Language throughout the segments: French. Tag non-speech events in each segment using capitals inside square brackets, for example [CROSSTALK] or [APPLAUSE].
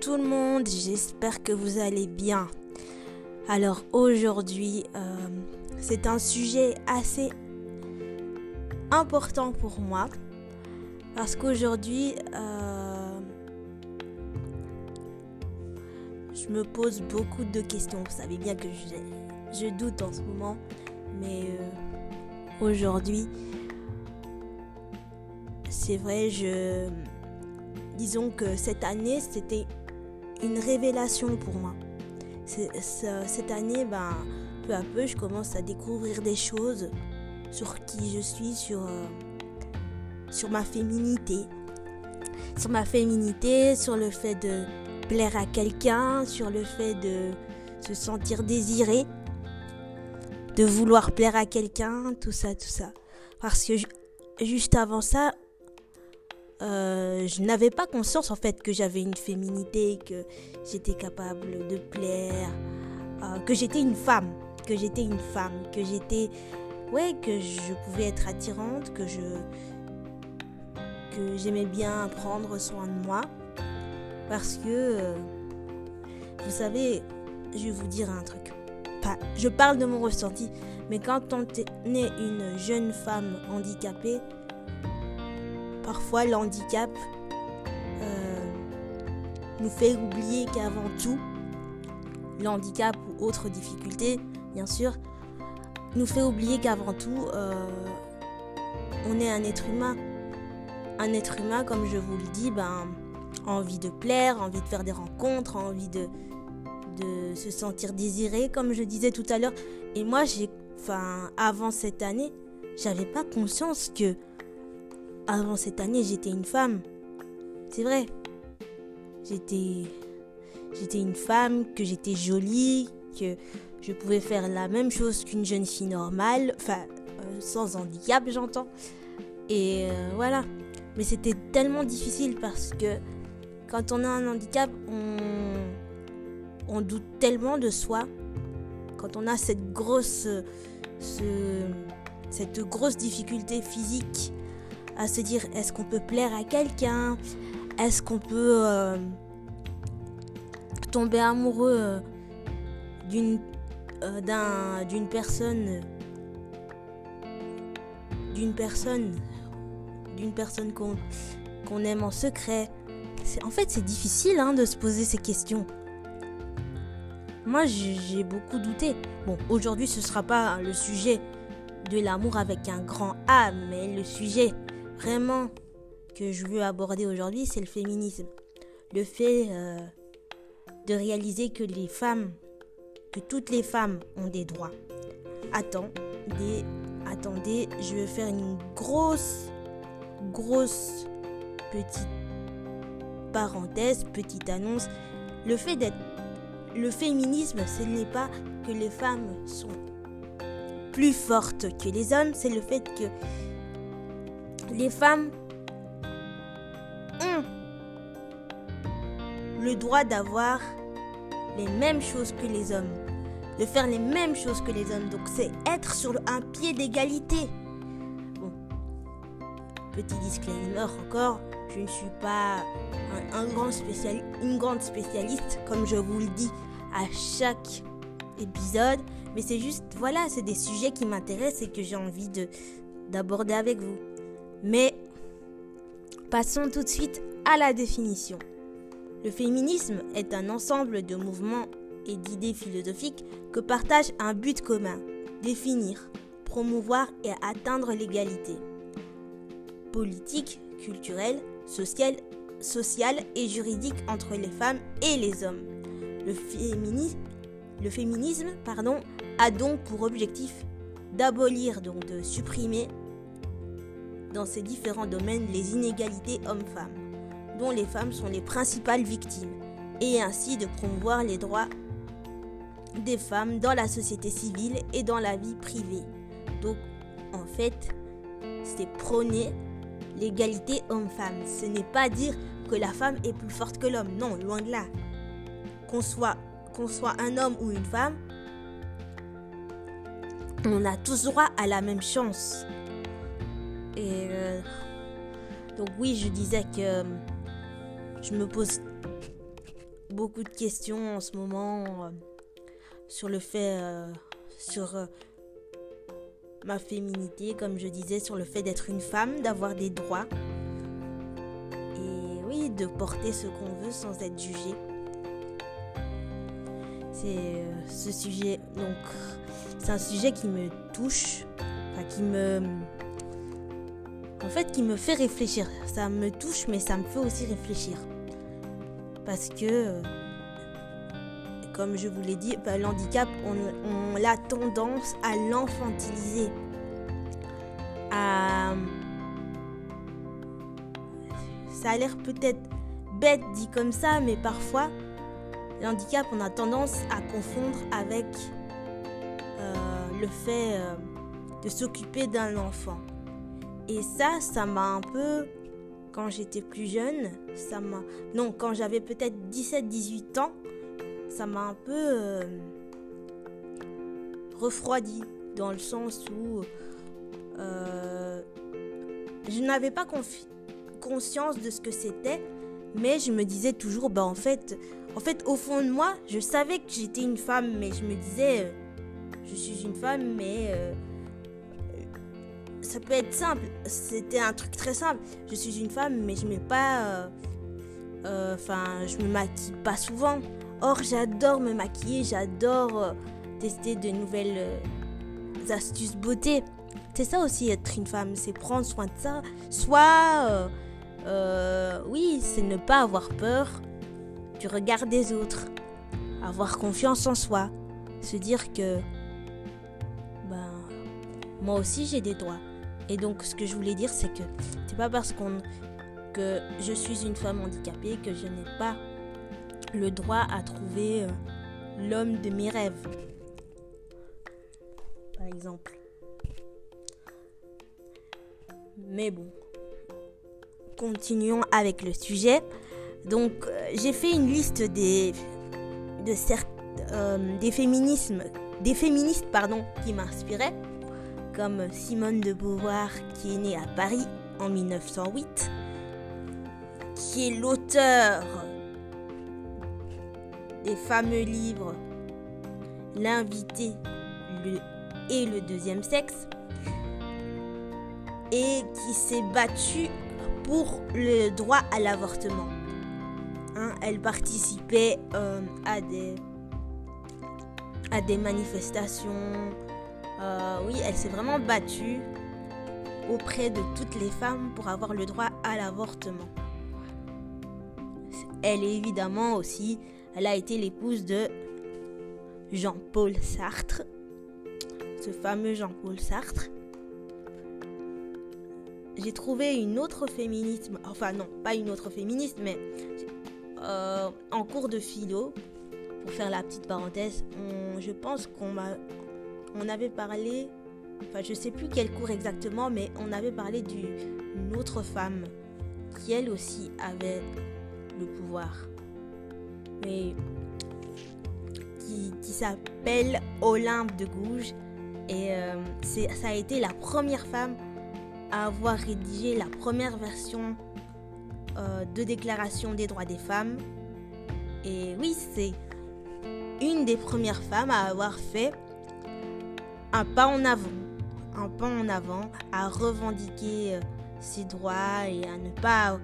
tout le monde, j'espère que vous allez bien. Alors aujourd'hui, euh, c'est un sujet assez important pour moi parce qu'aujourd'hui, euh, je me pose beaucoup de questions. Vous savez bien que je, je doute en ce moment, mais euh, aujourd'hui, c'est vrai, je disons que cette année, c'était une révélation pour moi. Cette année, ben, peu à peu, je commence à découvrir des choses sur qui je suis, sur, euh, sur ma féminité. Sur ma féminité, sur le fait de plaire à quelqu'un, sur le fait de se sentir désiré, de vouloir plaire à quelqu'un, tout ça, tout ça. Parce que juste avant ça, euh, je n'avais pas conscience en fait que j'avais une féminité, que j'étais capable de plaire, euh, que j'étais une femme, que j'étais une femme, que j'étais, ouais, que je pouvais être attirante, que je, que j'aimais bien prendre soin de moi, parce que, euh, vous savez, je vais vous dire un truc. Je parle de mon ressenti, mais quand on est une jeune femme handicapée, parfois l'handicap euh, nous fait oublier qu'avant tout, l'handicap ou autre difficulté, bien sûr, nous fait oublier qu'avant tout, euh, on est un être humain. Un être humain, comme je vous le dis, ben, envie de plaire, envie de faire des rencontres, envie de, de se sentir désiré, comme je disais tout à l'heure. Et moi, j'ai, enfin, avant cette année, j'avais pas conscience que avant cette année, j'étais une femme. C'est vrai. J'étais j'étais une femme, que j'étais jolie, que je pouvais faire la même chose qu'une jeune fille normale, enfin euh, sans handicap, j'entends. Et euh, voilà. Mais c'était tellement difficile parce que quand on a un handicap, on, on doute tellement de soi. Quand on a cette grosse, cette grosse difficulté physique à se dire est-ce qu'on peut plaire à quelqu'un? Est-ce qu'on peut euh, tomber amoureux euh, d'une euh, d'une personne d'une personne d'une personne qu'on aime en secret? En fait, c'est difficile hein, de se poser ces questions. Moi, j'ai beaucoup douté. Bon, aujourd'hui, ce sera pas le sujet de l'amour avec un grand A, mais le sujet vraiment que je veux aborder aujourd'hui, c'est le féminisme. Le fait euh, de réaliser que les femmes, que toutes les femmes ont des droits. Attendez, attendez, je vais faire une grosse, grosse petite parenthèse, petite annonce. Le fait d'être le féminisme, ce n'est pas que les femmes sont plus fortes que les hommes, c'est le fait que les femmes ont le droit d'avoir les mêmes choses que les hommes, de faire les mêmes choses que les hommes. Donc c'est être sur un pied d'égalité. Bon, petit disclaimer encore, je ne suis pas un, grand une grande spécialiste, comme je vous le dis à chaque épisode, mais c'est juste, voilà, c'est des sujets qui m'intéressent et que j'ai envie de d'aborder avec vous. Mais passons tout de suite à la définition. Le féminisme est un ensemble de mouvements et d'idées philosophiques que partagent un but commun, définir, promouvoir et atteindre l'égalité politique, culturelle, sociale, sociale et juridique entre les femmes et les hommes. Le féminisme, le féminisme pardon, a donc pour objectif d'abolir, donc de supprimer dans ces différents domaines les inégalités hommes-femmes, dont les femmes sont les principales victimes, et ainsi de promouvoir les droits des femmes dans la société civile et dans la vie privée. Donc, en fait, c'est prôner l'égalité homme-femme. Ce n'est pas dire que la femme est plus forte que l'homme. Non, loin de là. Qu'on soit, qu'on soit un homme ou une femme, on a tous droit à la même chance. Et euh, donc oui, je disais que euh, je me pose beaucoup de questions en ce moment euh, sur le fait, sur ma féminité, comme je disais, sur le fait d'être une femme, d'avoir des droits. Et oui, de porter ce qu'on veut sans être jugé. C'est ce sujet, donc c'est un sujet qui me touche, enfin, qui me en fait qui me fait réfléchir. Ça me touche mais ça me fait aussi réfléchir. Parce que comme je vous l'ai dit, bah, l'handicap, on, a tendance à l'enfantiliser. Ça a l'air peut-être bête dit comme ça, mais parfois, l'handicap, on a tendance à confondre avec euh, le fait euh, de s'occuper d'un enfant. Et ça, ça m'a un peu, quand j'étais plus jeune, ça m'a... Non, quand j'avais peut-être 17-18 ans, ça m'a un peu euh, refroidi dans le sens où euh, je n'avais pas conscience de ce que c'était, mais je me disais toujours, bah en fait, en fait, au fond de moi, je savais que j'étais une femme, mais je me disais, euh, je suis une femme, mais ça peut être simple. C'était un truc très simple. Je suis une femme, mais je mets pas, enfin, je me maquille pas souvent. Or, j'adore me maquiller, j'adore euh, tester de nouvelles euh, astuces beauté. C'est ça aussi être une femme, c'est prendre soin de ça. Soit, euh, oui, c'est ne pas avoir peur du regard des autres, avoir confiance en soi, se dire que, ben, moi aussi j'ai des droits. Et donc, ce que je voulais dire, c'est que c'est pas parce qu'on que je suis une femme handicapée que je n'ai pas le droit à trouver euh, l'homme de mes rêves. Par exemple. Mais bon, continuons avec le sujet. Donc, euh, j'ai fait une liste des, de euh, des féminismes, des féministes pardon, qui m'inspiraient, comme Simone de Beauvoir, qui est née à Paris en 1908, qui est l'auteur des fameux livres L'invité et le deuxième sexe et qui s'est battue pour le droit à l'avortement. Hein, elle participait euh, à, des, à des manifestations. Euh, oui, elle s'est vraiment battue auprès de toutes les femmes pour avoir le droit à l'avortement. Elle évidemment aussi elle a été l'épouse de Jean-Paul Sartre, ce fameux Jean-Paul Sartre. J'ai trouvé une autre féministe, enfin non, pas une autre féministe, mais euh, en cours de philo, pour faire la petite parenthèse, je pense qu'on on avait parlé, enfin je sais plus quel cours exactement, mais on avait parlé d'une autre femme qui elle aussi avait le pouvoir mais qui, s'appelle Olympe de Gouges. Et euh, ça a été la première femme à avoir rédigé la première version euh, de Déclaration des droits des femmes. Et oui, c'est une des premières femmes à avoir fait un pas en avant, un pas en avant, à revendiquer euh, ses droits et à ne pas,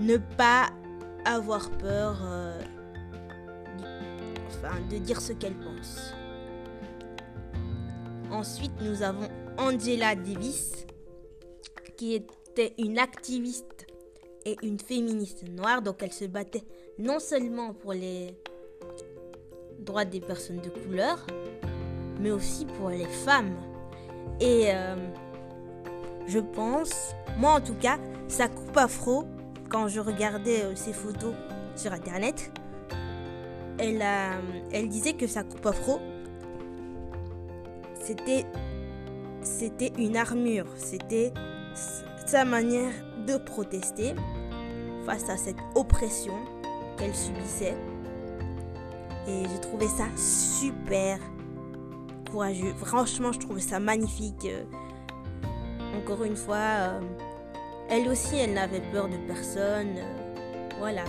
ne pas avoir peur de dire ce qu'elle pense. Ensuite, nous avons Angela Davis, qui était une activiste et une féministe noire. Donc, elle se battait non seulement pour les droits des personnes de couleur, mais aussi pour les femmes. Et euh, je pense, moi en tout cas, sa coupe afro, quand je regardais euh, ses photos sur Internet, elle, elle disait que sa coupe afro, c'était, c'était une armure, c'était sa manière de protester face à cette oppression qu'elle subissait. Et j'ai trouvé ça super Franchement, je trouvais ça magnifique. Encore une fois, euh, elle aussi, elle n'avait peur de personne. Voilà.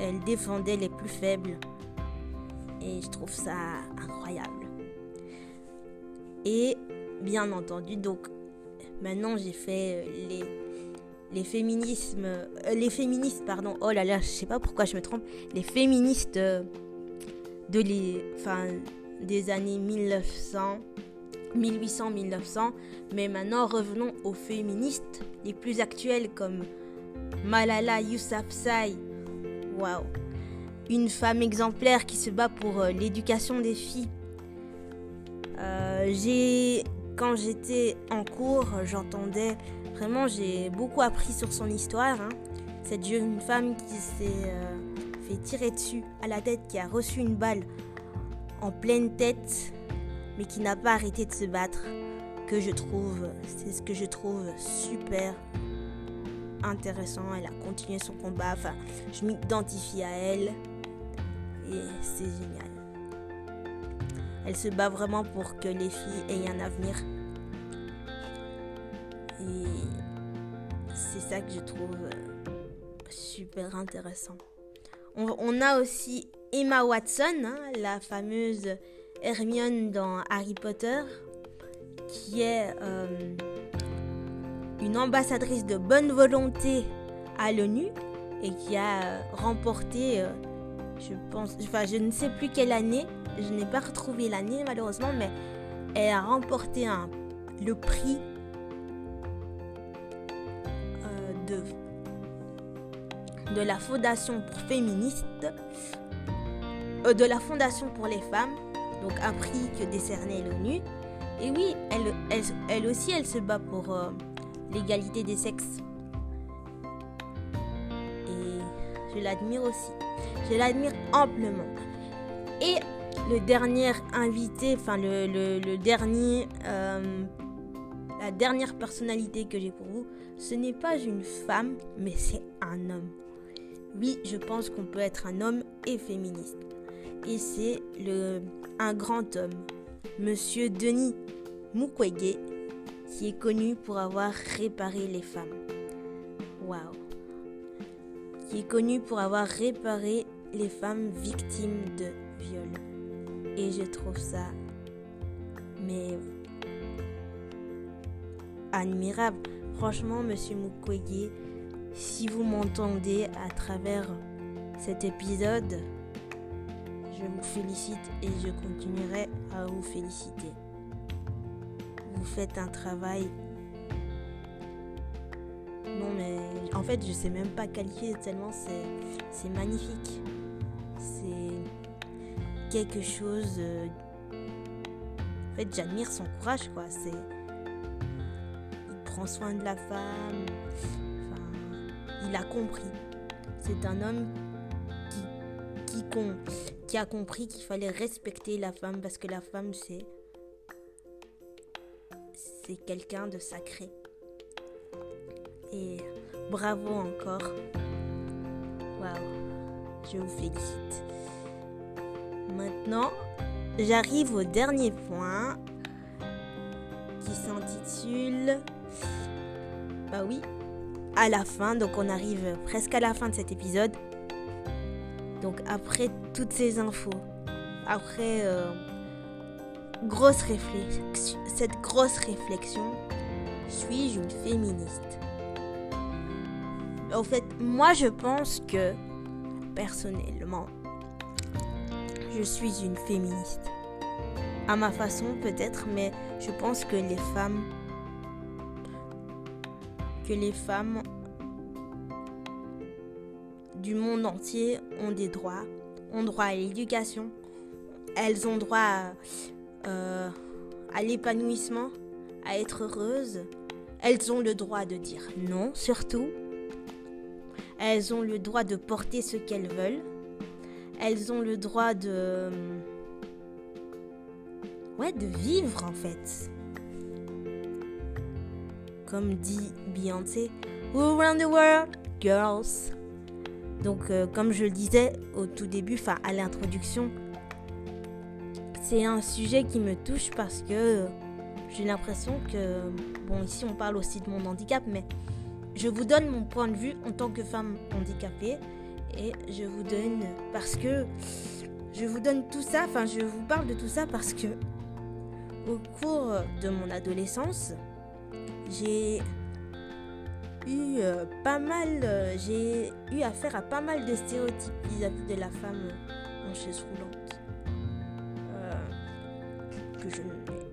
Elle défendait les plus faibles. Et je trouve ça incroyable. Et bien entendu, donc maintenant j'ai fait euh, les les féminismes euh, les féministes pardon oh là là je sais pas pourquoi je me trompe les féministes euh, de les enfin des années 1900 1800 1900 mais maintenant revenons aux féministes les plus actuelles comme Malala Yousafzai waouh une femme exemplaire qui se bat pour l'éducation des filles j'ai quand j'étais en cours, j'entendais vraiment, j'ai beaucoup appris sur son histoire. Hein. Cette jeune femme qui s'est euh, fait tirer dessus à la tête, qui a reçu une balle en pleine tête, mais qui n'a pas arrêté de se battre, que je trouve, c'est ce que je trouve super intéressant. Elle a continué son combat, enfin, je m'identifie à elle et c'est génial. Elle se bat vraiment pour que les filles aient un avenir. Et c'est ça que je trouve super intéressant. On, a aussi Emma Watson, hein, la fameuse Hermione dans Harry Potter, qui est euh, une ambassadrice de bonne volonté à l'ONU et qui a remporté, euh, je ne sais plus quelle année, je n'ai pas retrouvé l'année malheureusement, mais elle a remporté le prix euh, de, de la Fondation pour féministes, euh, de la Fondation pour les femmes, donc un prix que décernait l'ONU. Et oui, elle, aussi, elle se bat pour euh, l'égalité des sexes. Et je l'admire aussi. Je l'admire amplement. Et le dernier invité, enfin le, dernier, euh, la dernière personnalité que j'ai pour vous, ce n'est pas une femme, mais c'est un homme. Oui, je pense qu'on peut être un homme et féministe. Et c'est le un grand homme, Monsieur Denis Mukwege, qui est connu pour avoir réparé les femmes. Waouh. Qui est connu pour avoir réparé les femmes victimes de viol. Et je trouve ça, mais admirable. Franchement, Monsieur Mukwege, si vous m'entendez à travers cet épisode, je vous félicite et je continuerai à vous féliciter. Vous faites un travail. Non mais en fait je sais même pas qualifier tellement c'est magnifique. C'est quelque chose. Euh, en fait, j'admire son courage, quoi. C'est. Il prend soin de la femme. Enfin, il a compris. C'est un homme qui, qui, qui a compris qu'il fallait respecter la femme parce que la femme, c'est. C'est quelqu'un de sacré. Et bravo encore. Waouh. Je vous félicite. Maintenant, j'arrive au dernier point qui s'intitule... Bah oui, à la fin, donc on arrive presque à la fin de cet épisode. Donc après toutes ces infos, après euh, grosse réflexion, cette grosse réflexion, suis-je une féministe? En fait, moi je pense que personnellement, je suis une féministe. À ma façon peut-être, mais je pense que les femmes que les femmes du monde entier ont des droits, ont droit à l'éducation, elles ont droit à, euh, à l'épanouissement, à être heureuses. Elles ont le droit de dire non surtout. Elles ont le droit de porter ce qu'elles veulent elles ont le droit de. Ouais, de vivre en fait. Comme dit Beyoncé, We around the world, girls? Donc, euh, comme je le disais au tout début, enfin à l'introduction, c'est un sujet qui me touche parce que j'ai l'impression que, bon, ici on parle aussi de mon handicap, mais je vous donne mon point de vue en tant que femme handicapée Et je vous donne, parce que je vous donne tout ça, enfin je vous parle de tout ça parce que au cours de mon adolescence, j'ai eu euh, pas mal, euh, j'ai eu affaire à pas mal de stéréotypes vis-à-vis de la femme en chaise roulante. Euh, que je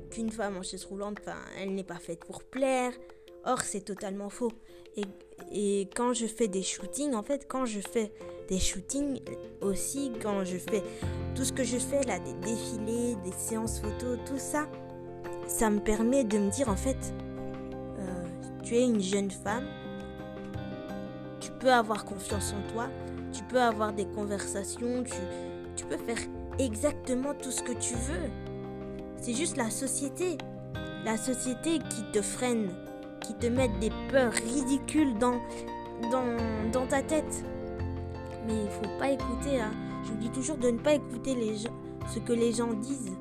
qu'une femme en chaise roulante, elle n'est pas faite pour plaire. Or, c'est totalement faux. Et, et, quand je fais des shootings, en fait, quand je fais des shootings aussi, quand je fais tout ce que je fais là, des défilés, des séances photos, tout ça, ça me permet de me dire en fait, tu es une jeune femme, peux avoir confiance en toi, tu peux avoir des conversations, tu, tu peux faire exactement tout ce que tu veux. C'est juste la société. La société qui te freine, qui te met des peurs ridicules dans, dans, dans ta tête. Mais il faut pas écouter. Hein. Je vous dis toujours de ne pas écouter les gens, ce que les gens disent.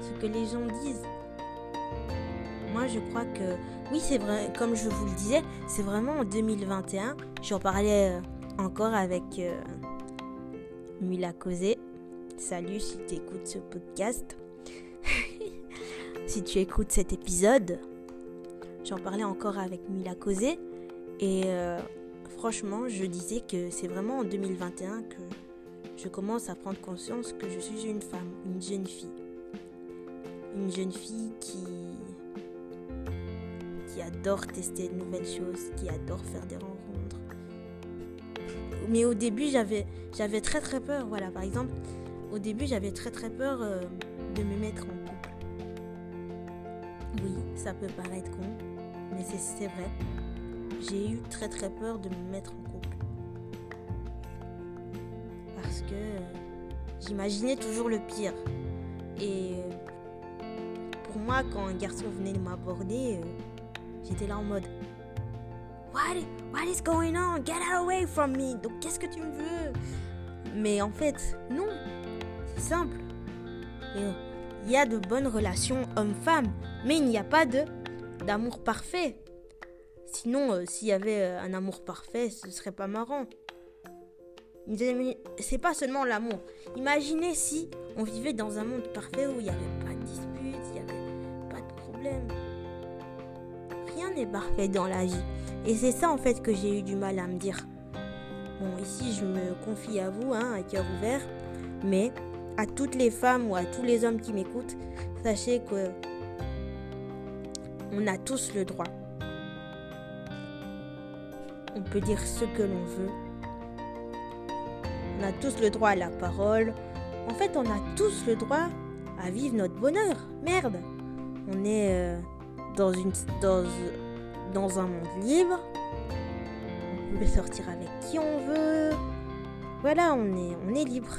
Ce que les gens disent. Je crois que oui, c'est vrai. Comme je vous le disais, c'est vraiment en 2021. J'en parlais euh, encore avec euh, Mila Causé. Salut si tu écoutes ce podcast. [LAUGHS] si tu écoutes cet épisode, j'en parlais encore avec Mila Causé. Et euh, franchement, je disais que c'est vraiment en 2021 que je commence à prendre conscience que je suis une femme, une jeune fille. Une jeune fille qui adore tester de nouvelles choses, qui adore faire des rencontres. Mais au début, j'avais, j'avais très très peur. Voilà, par exemple, au début, j'avais très très peur euh, de me mettre en couple. Oui, ça peut paraître con, mais c'est vrai j'ai eu très très peur de me mettre en couple. Parce que euh, j'imaginais toujours le pire. Et euh, pour moi, quand un garçon venait de m'aborder, euh, j'étais là en mode What, what is going on? Get away from me! Donc qu'est-ce que tu me veux? Mais en fait, non. C'est simple. Il y a de bonnes relations homme-femme, mais il n'y a pas de d'amour parfait. Sinon, euh, s'il y avait euh, un amour parfait, ce serait pas marrant. C'est pas seulement l'amour. Imaginez si on vivait dans un monde parfait où il n'y avait n'est parfait dans la vie. Et c'est ça en fait que j'ai eu du mal à me dire. Bon, ici je me confie à vous, hein, à cœur ouvert, mais à toutes les femmes ou à tous les hommes qui m'écoutent, sachez que on a tous le droit on peut dire ce que l'on veut. On a tous le droit à la parole. En fait, on a tous le droit à vivre notre bonheur. Merde. On est euh, dans, une, dans, dans un monde libre. On peut sortir avec qui on veut. Voilà, on est, on est libre.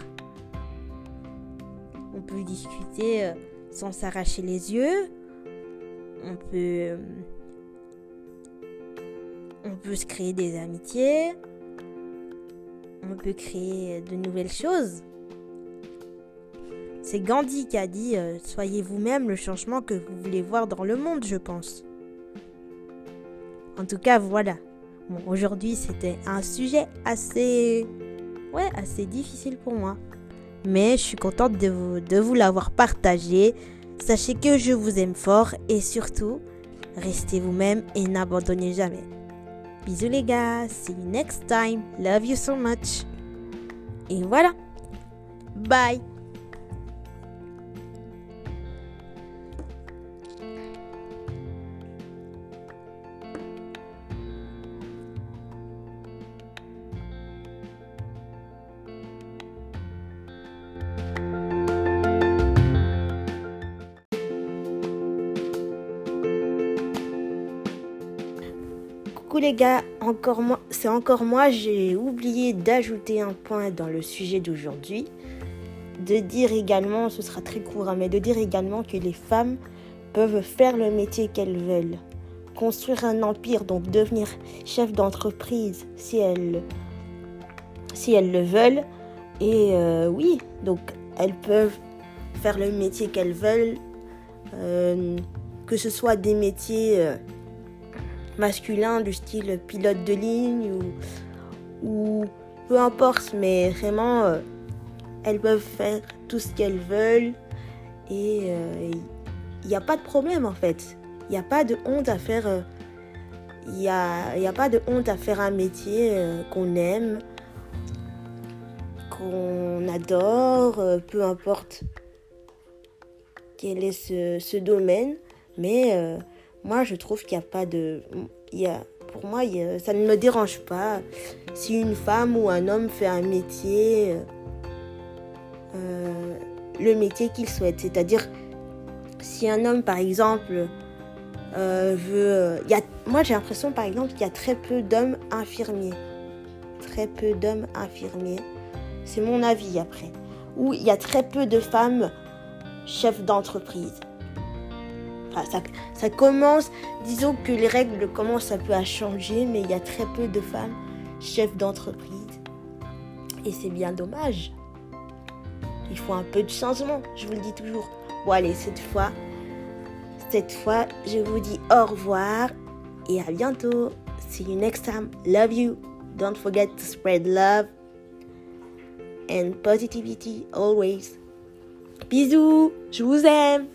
On peut discuter euh, sans s'arracher les yeux. On peut euh, on peut se créer des amitiés, on peut créer de nouvelles choses. C'est Gandhi qui a dit euh, Soyez vous-même le changement que vous voulez voir dans le monde, je pense. En tout cas, voilà. Aujourd'hui, c'était un sujet assez. Ouais, assez difficile pour moi. Mais je suis contente de vous, de vous l'avoir partagé. Sachez que je vous aime fort et surtout, restez vous-même et n'abandonnez jamais. Bisous les gars, see you next time, love you so much. Et voilà, bye. Les gars, encore moi, c'est encore moi, j'ai oublié d'ajouter un point dans le sujet d'aujourd'hui. De dire également, ce sera très court, hein, mais de dire également que les femmes peuvent faire le métier qu'elles veulent. Construire un empire, donc devenir chef d'entreprise si elles, si elles le veulent. Et euh, oui, donc elles peuvent faire le métier qu'elles veulent, euh, que ce soit des métiers... Euh, masculin du style pilote de ligne ou peu importe, mais vraiment, euh, elles peuvent faire tout ce qu'elles veulent et il n'y a pas de problème en fait. Il n'y a pas de honte à faire. Il n'y a, a, pas de honte à faire un métier qu'on aime, qu'on adore, peu importe quel est ce domaine. Mais moi, je trouve qu'il n'y a pas de. Il y a, pour moi, ça ne me dérange pas si une femme ou un homme fait un métier, euh, le métier qu'il souhaite. C'est-à-dire, si un homme, par exemple, euh, veut. Y a, moi, j'ai l'impression, par exemple, qu'il y a très peu d'hommes infirmiers. Très peu d'hommes infirmiers. C'est mon avis après. Ou il y a très peu de femmes chefs d'entreprise ça, commence, disons que les règles commencent un peu à changer, mais il y a très peu de femmes chefs d'entreprise. Et c'est bien dommage. Il faut un peu de changement, je vous le dis toujours. Bon allez, cette fois, cette fois, je vous dis au revoir et à bientôt. See you next time. Love you. Don't forget to spread love and positivity always. Bisous, je vous aime.